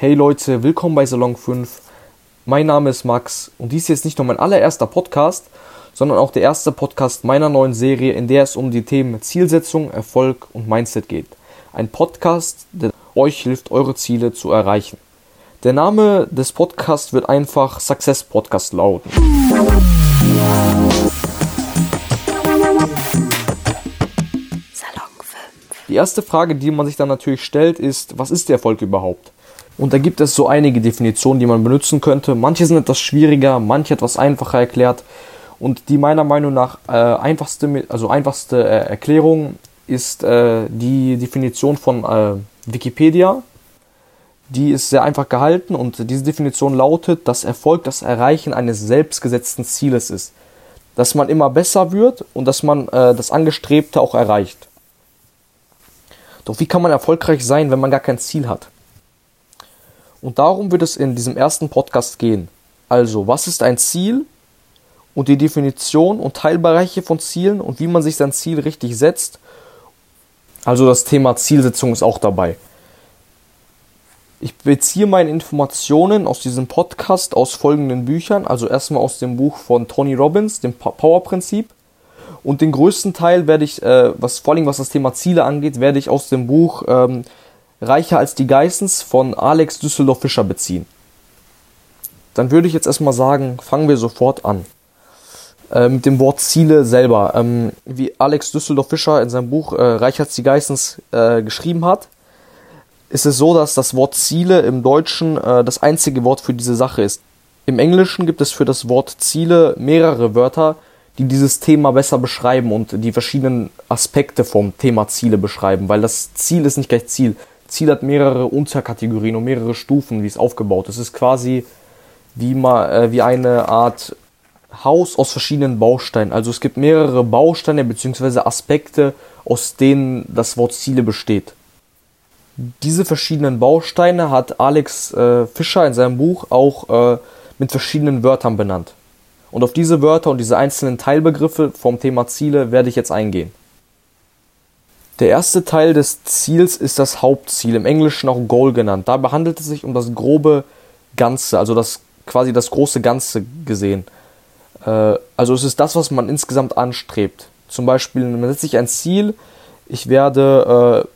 Hey Leute, willkommen bei Salon 5. Mein Name ist Max und dies ist jetzt nicht nur mein allererster Podcast, sondern auch der erste Podcast meiner neuen Serie, in der es um die Themen Zielsetzung, Erfolg und Mindset geht. Ein Podcast, der euch hilft, eure Ziele zu erreichen. Der Name des Podcasts wird einfach Success Podcast lauten. Die erste Frage, die man sich dann natürlich stellt, ist, was ist der Erfolg überhaupt? Und da gibt es so einige Definitionen, die man benutzen könnte. Manche sind etwas schwieriger, manche etwas einfacher erklärt. Und die meiner Meinung nach äh, einfachste, also einfachste äh, Erklärung ist äh, die Definition von äh, Wikipedia. Die ist sehr einfach gehalten und diese Definition lautet, dass Erfolg das Erreichen eines selbstgesetzten Zieles ist. Dass man immer besser wird und dass man äh, das Angestrebte auch erreicht. Doch wie kann man erfolgreich sein, wenn man gar kein Ziel hat? Und darum wird es in diesem ersten Podcast gehen. Also, was ist ein Ziel und die Definition und Teilbereiche von Zielen und wie man sich sein Ziel richtig setzt. Also das Thema Zielsetzung ist auch dabei. Ich beziehe meine Informationen aus diesem Podcast aus folgenden Büchern. Also erstmal aus dem Buch von Tony Robbins, dem Power-Prinzip. Und den größten Teil werde ich, äh, was vor allem was das Thema Ziele angeht, werde ich aus dem Buch ähm, Reicher als die Geissens von Alex Düsseldorf Fischer beziehen. Dann würde ich jetzt erstmal sagen, fangen wir sofort an. Äh, mit dem Wort Ziele selber. Ähm, wie Alex Düsseldorf Fischer in seinem Buch äh, Reicher als die Geissens äh, geschrieben hat, ist es so, dass das Wort Ziele im Deutschen äh, das einzige Wort für diese Sache ist. Im Englischen gibt es für das Wort Ziele mehrere Wörter, die dieses Thema besser beschreiben und die verschiedenen Aspekte vom Thema Ziele beschreiben, weil das Ziel ist nicht gleich Ziel. Ziel hat mehrere Unterkategorien und mehrere Stufen, wie es aufgebaut ist. Es ist quasi wie, mal, äh, wie eine Art Haus aus verschiedenen Bausteinen. Also es gibt mehrere Bausteine bzw. Aspekte, aus denen das Wort Ziele besteht. Diese verschiedenen Bausteine hat Alex äh, Fischer in seinem Buch auch äh, mit verschiedenen Wörtern benannt. Und auf diese Wörter und diese einzelnen Teilbegriffe vom Thema Ziele werde ich jetzt eingehen. Der erste Teil des Ziels ist das Hauptziel, im Englischen auch Goal genannt. Dabei handelt es sich um das grobe Ganze, also das quasi das große Ganze gesehen. Äh, also es ist das, was man insgesamt anstrebt. Zum Beispiel, man setzt sich ein Ziel, ich werde äh,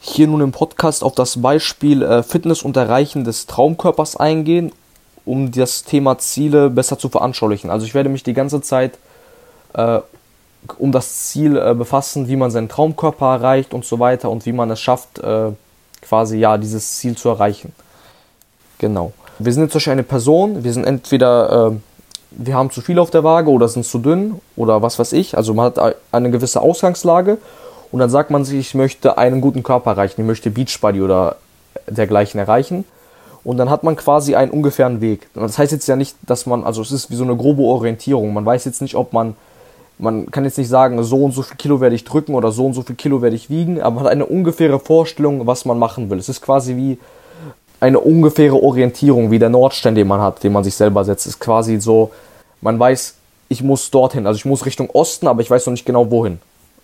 hier nun im Podcast auf das Beispiel äh, Fitness und Erreichen des Traumkörpers eingehen um das Thema Ziele besser zu veranschaulichen. Also ich werde mich die ganze Zeit äh, um das Ziel äh, befassen, wie man seinen Traumkörper erreicht und so weiter und wie man es schafft, äh, quasi ja dieses Ziel zu erreichen. Genau. Wir sind jetzt zum Beispiel eine Person, wir sind entweder, äh, wir haben zu viel auf der Waage oder sind zu dünn oder was weiß ich. Also man hat eine gewisse Ausgangslage und dann sagt man sich, ich möchte einen guten Körper erreichen, ich möchte Beachbody oder dergleichen erreichen und dann hat man quasi einen ungefähren Weg. Das heißt jetzt ja nicht, dass man, also es ist wie so eine grobe Orientierung. Man weiß jetzt nicht, ob man, man kann jetzt nicht sagen, so und so viel Kilo werde ich drücken oder so und so viel Kilo werde ich wiegen, aber man hat eine ungefähre Vorstellung, was man machen will. Es ist quasi wie eine ungefähre Orientierung, wie der Nordstern, den man hat, den man sich selber setzt. Es ist quasi so, man weiß, ich muss dorthin, also ich muss Richtung Osten, aber ich weiß noch nicht genau wohin.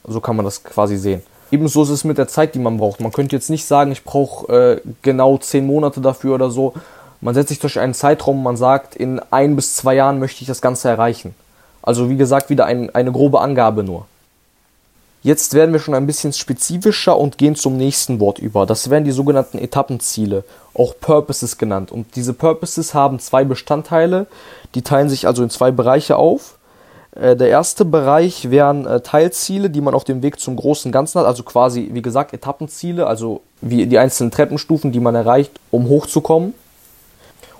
So kann man das quasi sehen. Ebenso ist es mit der Zeit, die man braucht. Man könnte jetzt nicht sagen, ich brauche äh, genau zehn Monate dafür oder so. Man setzt sich durch einen Zeitraum, man sagt, in ein bis zwei Jahren möchte ich das Ganze erreichen. Also wie gesagt, wieder ein, eine grobe Angabe nur. Jetzt werden wir schon ein bisschen spezifischer und gehen zum nächsten Wort über. Das wären die sogenannten Etappenziele, auch Purposes genannt. Und diese Purposes haben zwei Bestandteile, die teilen sich also in zwei Bereiche auf. Äh, der erste Bereich wären äh, Teilziele, die man auf dem Weg zum großen Ganzen hat, also quasi, wie gesagt, Etappenziele, also wie die einzelnen Treppenstufen, die man erreicht, um hochzukommen.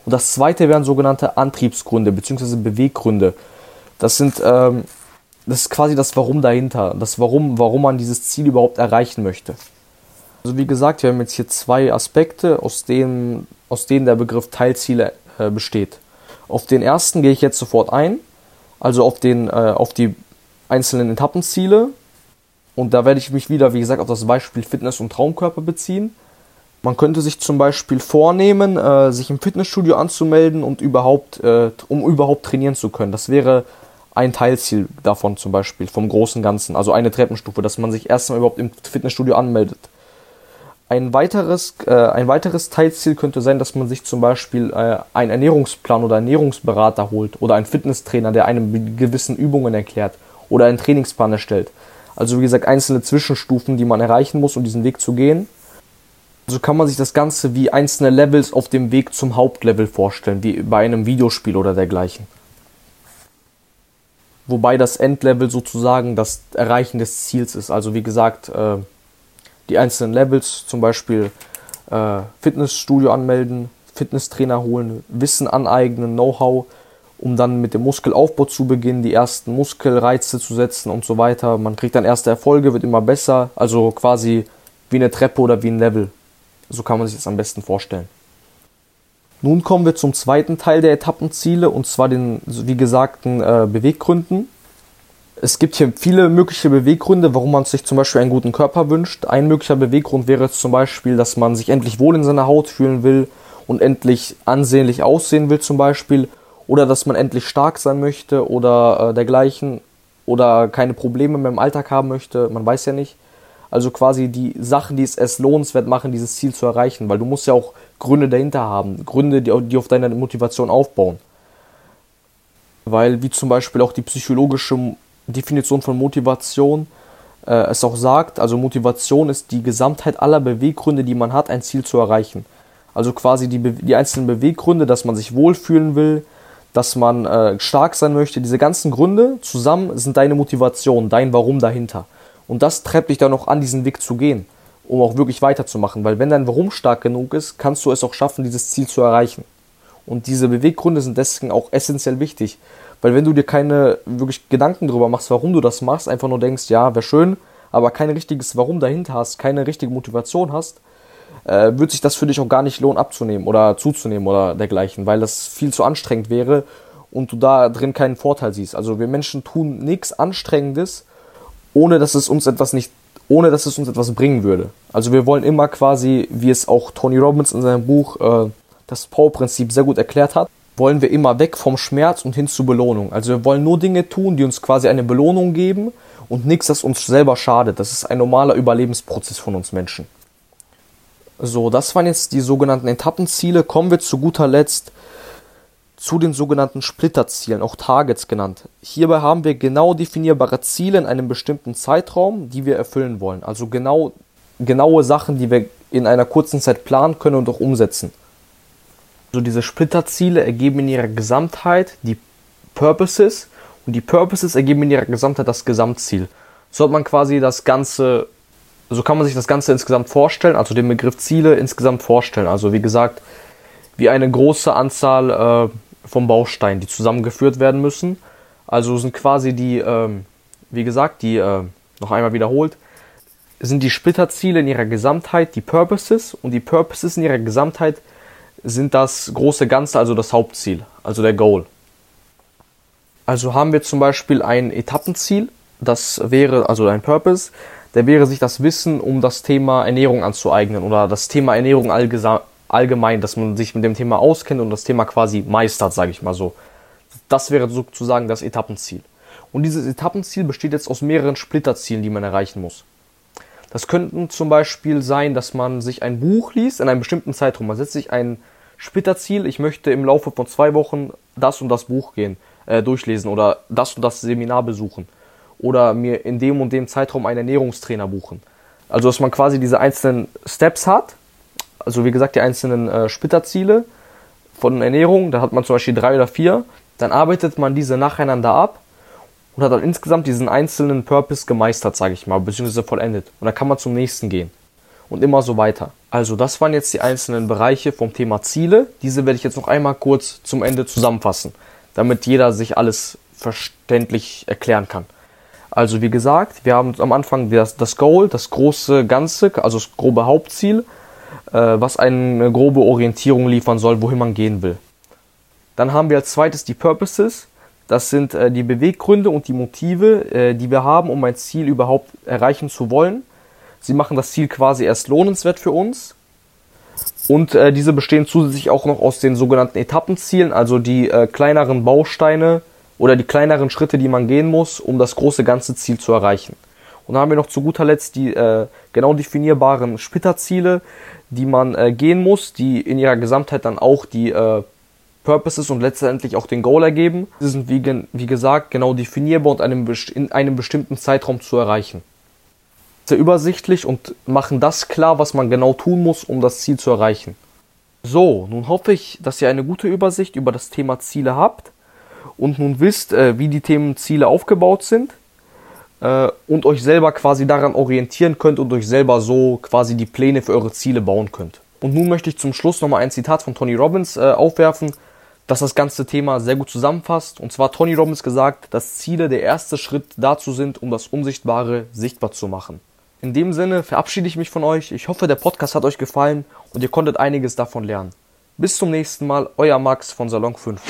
Und das zweite wären sogenannte Antriebsgründe bzw. Beweggründe. Das sind, ähm, das ist quasi das Warum dahinter, das Warum, warum man dieses Ziel überhaupt erreichen möchte. Also wie gesagt, wir haben jetzt hier zwei Aspekte, aus denen, aus denen der Begriff Teilziele äh, besteht. Auf den ersten gehe ich jetzt sofort ein also auf, den, äh, auf die einzelnen Etappenziele. Und da werde ich mich wieder, wie gesagt, auf das Beispiel Fitness und Traumkörper beziehen. Man könnte sich zum Beispiel vornehmen, äh, sich im Fitnessstudio anzumelden und überhaupt, äh, um überhaupt trainieren zu können. Das wäre ein Teilziel davon zum Beispiel, vom großen Ganzen. Also eine Treppenstufe, dass man sich erstmal überhaupt im Fitnessstudio anmeldet. Ein weiteres, äh, ein weiteres Teilziel könnte sein, dass man sich zum Beispiel äh, einen Ernährungsplan oder Ernährungsberater holt oder einen Fitnesstrainer, der einem gewissen Übungen erklärt oder einen Trainingsplan erstellt. Also wie gesagt, einzelne Zwischenstufen, die man erreichen muss, um diesen Weg zu gehen. So kann man sich das Ganze wie einzelne Levels auf dem Weg zum Hauptlevel vorstellen, wie bei einem Videospiel oder dergleichen. Wobei das Endlevel sozusagen das Erreichen des Ziels ist. Also wie gesagt, äh, die einzelnen Levels, zum Beispiel äh, Fitnessstudio anmelden, Fitnesstrainer holen, Wissen aneignen, Know-how, um dann mit dem Muskelaufbau zu beginnen, die ersten Muskelreize zu setzen und so weiter. Man kriegt dann erste Erfolge, wird immer besser, also quasi wie eine Treppe oder wie ein Level. So kann man sich das am besten vorstellen. Nun kommen wir zum zweiten Teil der Etappenziele und zwar den, wie gesagten, äh, Beweggründen. Es gibt hier viele mögliche Beweggründe, warum man sich zum Beispiel einen guten Körper wünscht. Ein möglicher Beweggrund wäre zum Beispiel, dass man sich endlich wohl in seiner Haut fühlen will und endlich ansehnlich aussehen will zum Beispiel. Oder dass man endlich stark sein möchte oder äh, dergleichen. Oder keine Probleme mehr im Alltag haben möchte. Man weiß ja nicht. Also quasi die Sachen, die es erst lohnenswert machen, dieses Ziel zu erreichen. Weil du musst ja auch Gründe dahinter haben. Gründe, die, auf deiner Motivation aufbauen. Weil wie zum Beispiel auch die psychologische Definition von Motivation äh, es auch sagt, also Motivation ist die Gesamtheit aller Beweggründe, die man hat, ein Ziel zu erreichen. Also quasi die, die einzelnen Beweggründe, dass man sich wohlfühlen will, dass man äh, stark sein möchte, diese ganzen Gründe zusammen sind deine Motivation, dein Warum dahinter. Und das treibt dich dann auch an, diesen Weg zu gehen, um auch wirklich weiterzumachen. Weil wenn dein Warum stark genug ist, kannst du es auch schaffen, dieses Ziel zu erreichen. Und diese Beweggründe sind deswegen auch essentiell wichtig. Weil wenn du dir keine wirklich Gedanken darüber machst, warum du das machst, einfach nur denkst, ja, wäre schön, aber kein richtiges Warum dahinter hast, keine richtige Motivation hast, äh, wird sich das für dich auch gar nicht lohnen abzunehmen oder zuzunehmen oder dergleichen, weil das viel zu anstrengend wäre und du da drin keinen Vorteil siehst. Also wir Menschen tun nichts Anstrengendes, ohne dass es uns etwas nicht, ohne dass es uns etwas bringen würde. Also wir wollen immer quasi, wie es auch Tony Robbins in seinem Buch äh, das Power-Prinzip sehr gut erklärt hat, wollen wir immer weg vom Schmerz und hin zur Belohnung. Also wir wollen nur Dinge tun, die uns quasi eine Belohnung geben und nichts, das uns selber schadet. Das ist ein normaler Überlebensprozess von uns Menschen. So, das waren jetzt die sogenannten Etappenziele. Kommen wir zu guter Letzt zu den sogenannten Splitterzielen, auch Targets genannt. Hierbei haben wir genau definierbare Ziele in einem bestimmten Zeitraum, die wir erfüllen wollen. Also genau, genaue Sachen, die wir in einer kurzen Zeit planen können und auch umsetzen. So diese Splitterziele ergeben in ihrer Gesamtheit die Purposes und die Purposes ergeben in ihrer Gesamtheit das Gesamtziel. So hat man quasi das Ganze, so kann man sich das Ganze insgesamt vorstellen, also den Begriff Ziele insgesamt vorstellen. Also wie gesagt, wie eine große Anzahl äh, von Bausteinen, die zusammengeführt werden müssen. Also sind quasi die, ähm, wie gesagt, die, äh, noch einmal wiederholt, sind die Splitterziele in ihrer Gesamtheit die Purposes und die Purposes in ihrer Gesamtheit sind das große Ganze, also das Hauptziel, also der Goal. Also haben wir zum Beispiel ein Etappenziel, das wäre, also ein Purpose, der wäre sich das Wissen um das Thema Ernährung anzueignen oder das Thema Ernährung allgemein, dass man sich mit dem Thema auskennt und das Thema quasi meistert, sage ich mal so. Das wäre sozusagen das Etappenziel. Und dieses Etappenziel besteht jetzt aus mehreren Splitterzielen, die man erreichen muss. Das könnten zum Beispiel sein, dass man sich ein Buch liest in einem bestimmten Zeitraum. Man setzt sich ein Splitterziel, ich möchte im Laufe von zwei Wochen das und das Buch gehen, äh, durchlesen oder das und das Seminar besuchen. Oder mir in dem und dem Zeitraum einen Ernährungstrainer buchen. Also dass man quasi diese einzelnen Steps hat, also wie gesagt die einzelnen äh, Splitterziele von Ernährung, da hat man zum Beispiel drei oder vier, dann arbeitet man diese nacheinander ab und hat dann insgesamt diesen einzelnen Purpose gemeistert, sage ich mal, beziehungsweise vollendet. Und dann kann man zum nächsten gehen. Und immer so weiter. Also das waren jetzt die einzelnen Bereiche vom Thema Ziele. Diese werde ich jetzt noch einmal kurz zum Ende zusammenfassen, damit jeder sich alles verständlich erklären kann. Also wie gesagt, wir haben am Anfang das, das Goal, das große Ganze, also das grobe Hauptziel, was eine grobe Orientierung liefern soll, wohin man gehen will. Dann haben wir als zweites die Purposes, das sind äh, die Beweggründe und die Motive, äh, die wir haben, um ein Ziel überhaupt erreichen zu wollen. Sie machen das Ziel quasi erst lohnenswert für uns. Und äh, diese bestehen zusätzlich auch noch aus den sogenannten Etappenzielen, also die äh, kleineren Bausteine oder die kleineren Schritte, die man gehen muss, um das große ganze Ziel zu erreichen. Und dann haben wir noch zu guter Letzt die äh, genau definierbaren Splitterziele, die man äh, gehen muss, die in ihrer Gesamtheit dann auch die äh, Purposes und letztendlich auch den Goal ergeben. Sie sind wie, wie gesagt genau definierbar und einem, in einem bestimmten Zeitraum zu erreichen. Sehr übersichtlich und machen das klar, was man genau tun muss, um das Ziel zu erreichen. So, nun hoffe ich, dass ihr eine gute Übersicht über das Thema Ziele habt und nun wisst, äh, wie die Themenziele aufgebaut sind äh, und euch selber quasi daran orientieren könnt und euch selber so quasi die Pläne für eure Ziele bauen könnt. Und nun möchte ich zum Schluss nochmal ein Zitat von Tony Robbins äh, aufwerfen, das das ganze Thema sehr gut zusammenfasst. Und zwar Tony Robbins gesagt, dass Ziele der erste Schritt dazu sind, um das Unsichtbare sichtbar zu machen. In dem Sinne verabschiede ich mich von euch. Ich hoffe, der Podcast hat euch gefallen und ihr konntet einiges davon lernen. Bis zum nächsten Mal, euer Max von Salon 5.